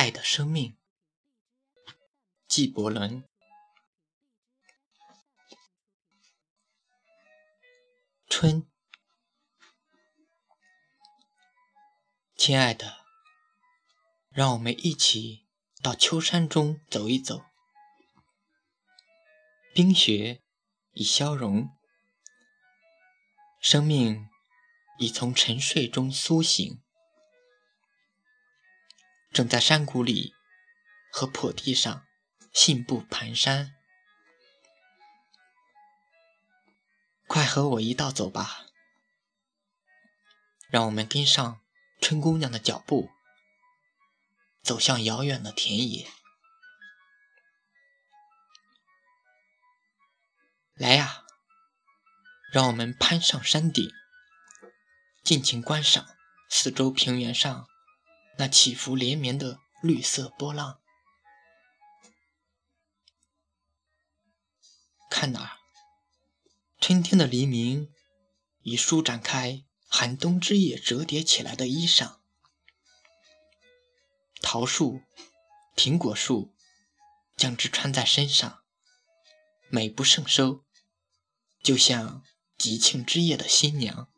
爱的生命，纪伯伦。春，亲爱的，让我们一起到秋山中走一走。冰雪已消融，生命已从沉睡中苏醒。正在山谷里和坡地上信步蹒跚，快和我一道走吧！让我们跟上春姑娘的脚步，走向遥远的田野。来呀，让我们攀上山顶，尽情观赏四周平原上。那起伏连绵的绿色波浪，看哪，春天的黎明已舒展开寒冬之夜折叠起来的衣裳。桃树、苹果树将之穿在身上，美不胜收，就像吉庆之夜的新娘。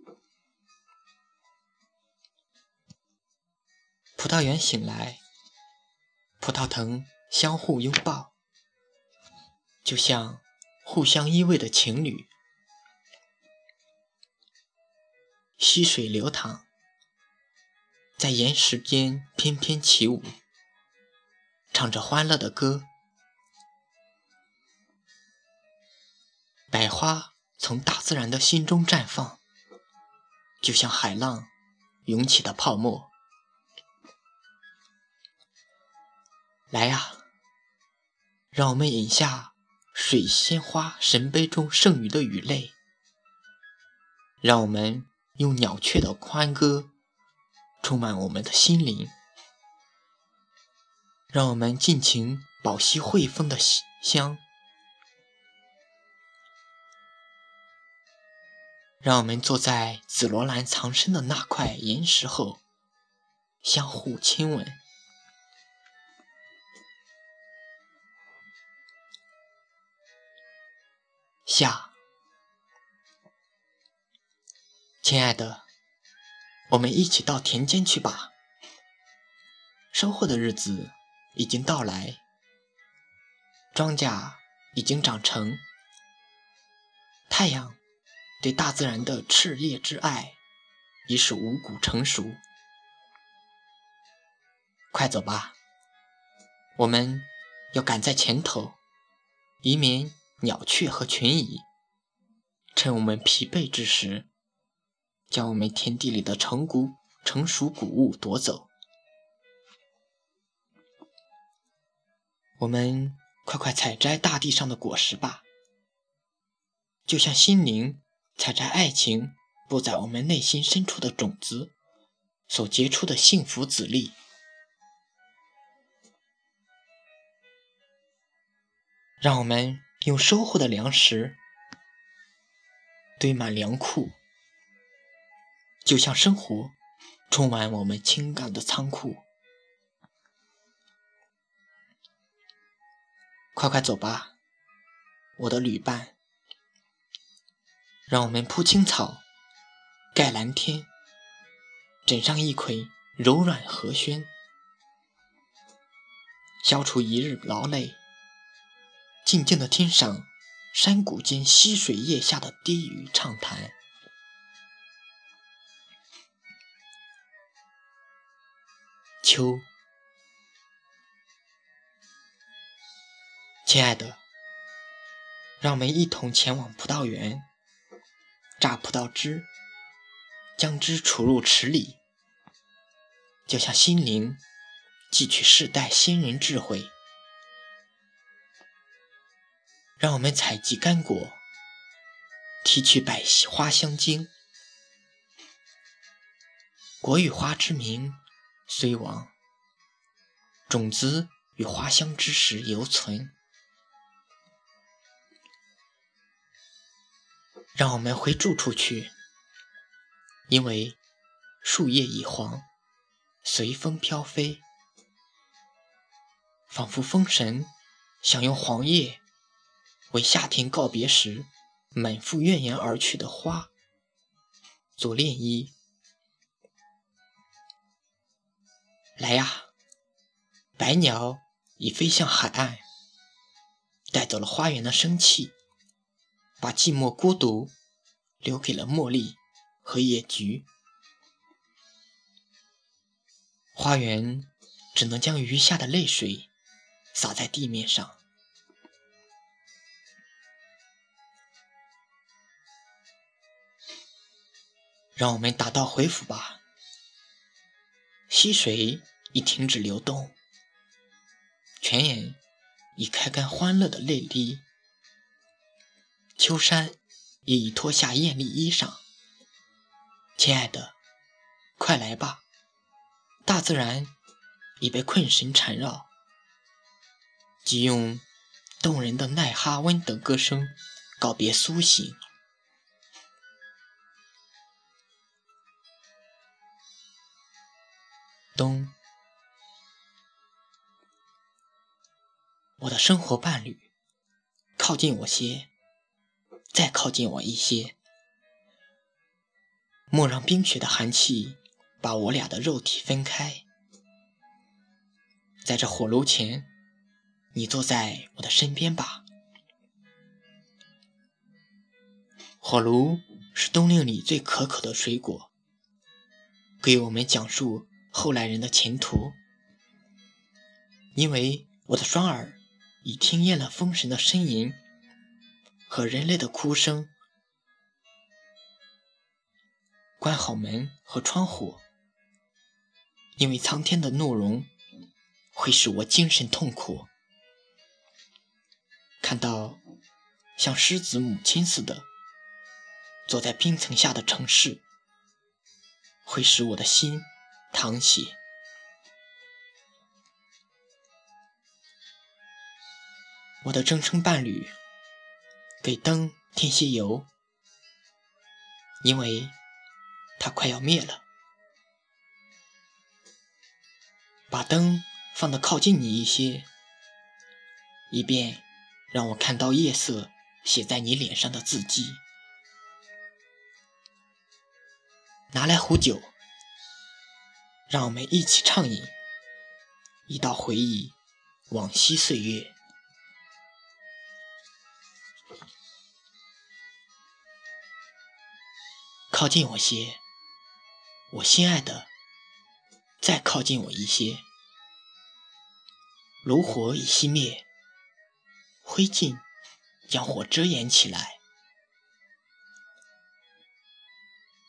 葡萄园醒来，葡萄藤相互拥抱，就像互相依偎的情侣。溪水流淌，在岩石间翩翩起舞，唱着欢乐的歌。百花从大自然的心中绽放，就像海浪涌起的泡沫。来呀，让我们饮下水仙花神杯中剩余的雨泪，让我们用鸟雀的欢歌充满我们的心灵，让我们尽情饱吸惠风的香，让我们坐在紫罗兰藏身的那块岩石后，相互亲吻。夏，亲爱的，我们一起到田间去吧。收获的日子已经到来，庄稼已经长成，太阳对大自然的炽烈之爱已是五谷成熟。快走吧，我们要赶在前头，以免。鸟雀和群蚁，趁我们疲惫之时，将我们田地里的成谷成熟谷物夺走。我们快快采摘大地上的果实吧，就像心灵采摘爱情布在我们内心深处的种子所结出的幸福籽粒。让我们。用收获的粮食堆满粮库，就像生活充满我们情感的仓库。快快走吧，我的旅伴，让我们铺青草，盖蓝天，枕上一捆柔软和煦，消除一日劳累。静静的听赏山谷间溪水叶下的低语畅谈。秋，亲爱的，让我们一同前往葡萄园，榨葡萄汁，将之储入池里，就像心灵汲取世代先人智慧。让我们采集干果，提取百花香精。果与花之名虽亡，种子与花香之实犹存。让我们回住处去，因为树叶已黄，随风飘飞。仿佛风神想用黄叶为夏天告别时满腹怨言而去的花做殓衣。来呀，白鸟已飞向海岸，带走了花园的生气，把寂寞孤独留给了茉莉和野菊。花园只能将余下的泪水洒在地面上。让我们打道回府吧。溪水已停止流动，泉眼已开干欢乐的泪滴，秋山也已脱下艳丽衣裳。亲爱的，快来吧。大自然已被困神缠绕，即用动人的奈哈温等歌声告别苏醒。冬，我的生活伴侣，靠近我些，再靠近我一些，莫让冰雪的寒气。把我俩的肉体分开，在这火炉前，你坐在我的身边吧。火炉是冬令里最可口的水果，给我们讲述后来人的前途。因为我的双耳已听厌了风神的呻吟和人类的哭声，关好门和窗户。因为苍天的怒容会使我精神痛苦，看到像狮子母亲似的坐在冰层下的城市，会使我的心淌血。我的征程伴侣，给灯添些油，因为它快要灭了。把灯放得靠近你一些，以便让我看到夜色写在你脸上的字迹。拿来壶酒，让我们一起畅饮，一道回忆往昔岁月。靠近我些，我心爱的。再靠近我一些，炉火已熄灭，灰烬将火遮掩起来。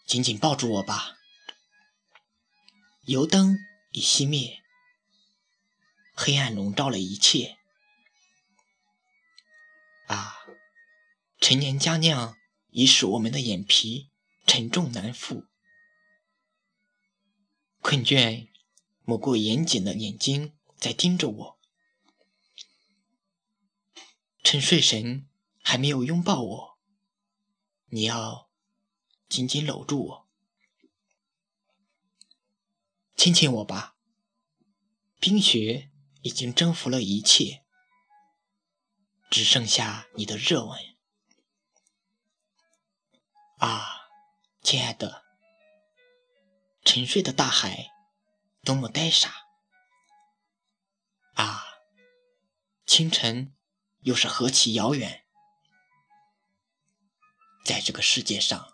紧紧抱住我吧，油灯已熄灭，黑暗笼罩了一切。啊，陈年佳酿已使我们的眼皮沉重难复。困倦，抹过严谨的眼睛在盯着我。趁睡神还没有拥抱我，你要紧紧搂住我，亲亲我吧。冰雪已经征服了一切，只剩下你的热吻。啊，亲爱的。沉睡的大海，多么呆傻！啊，清晨又是何其遥远！在这个世界上，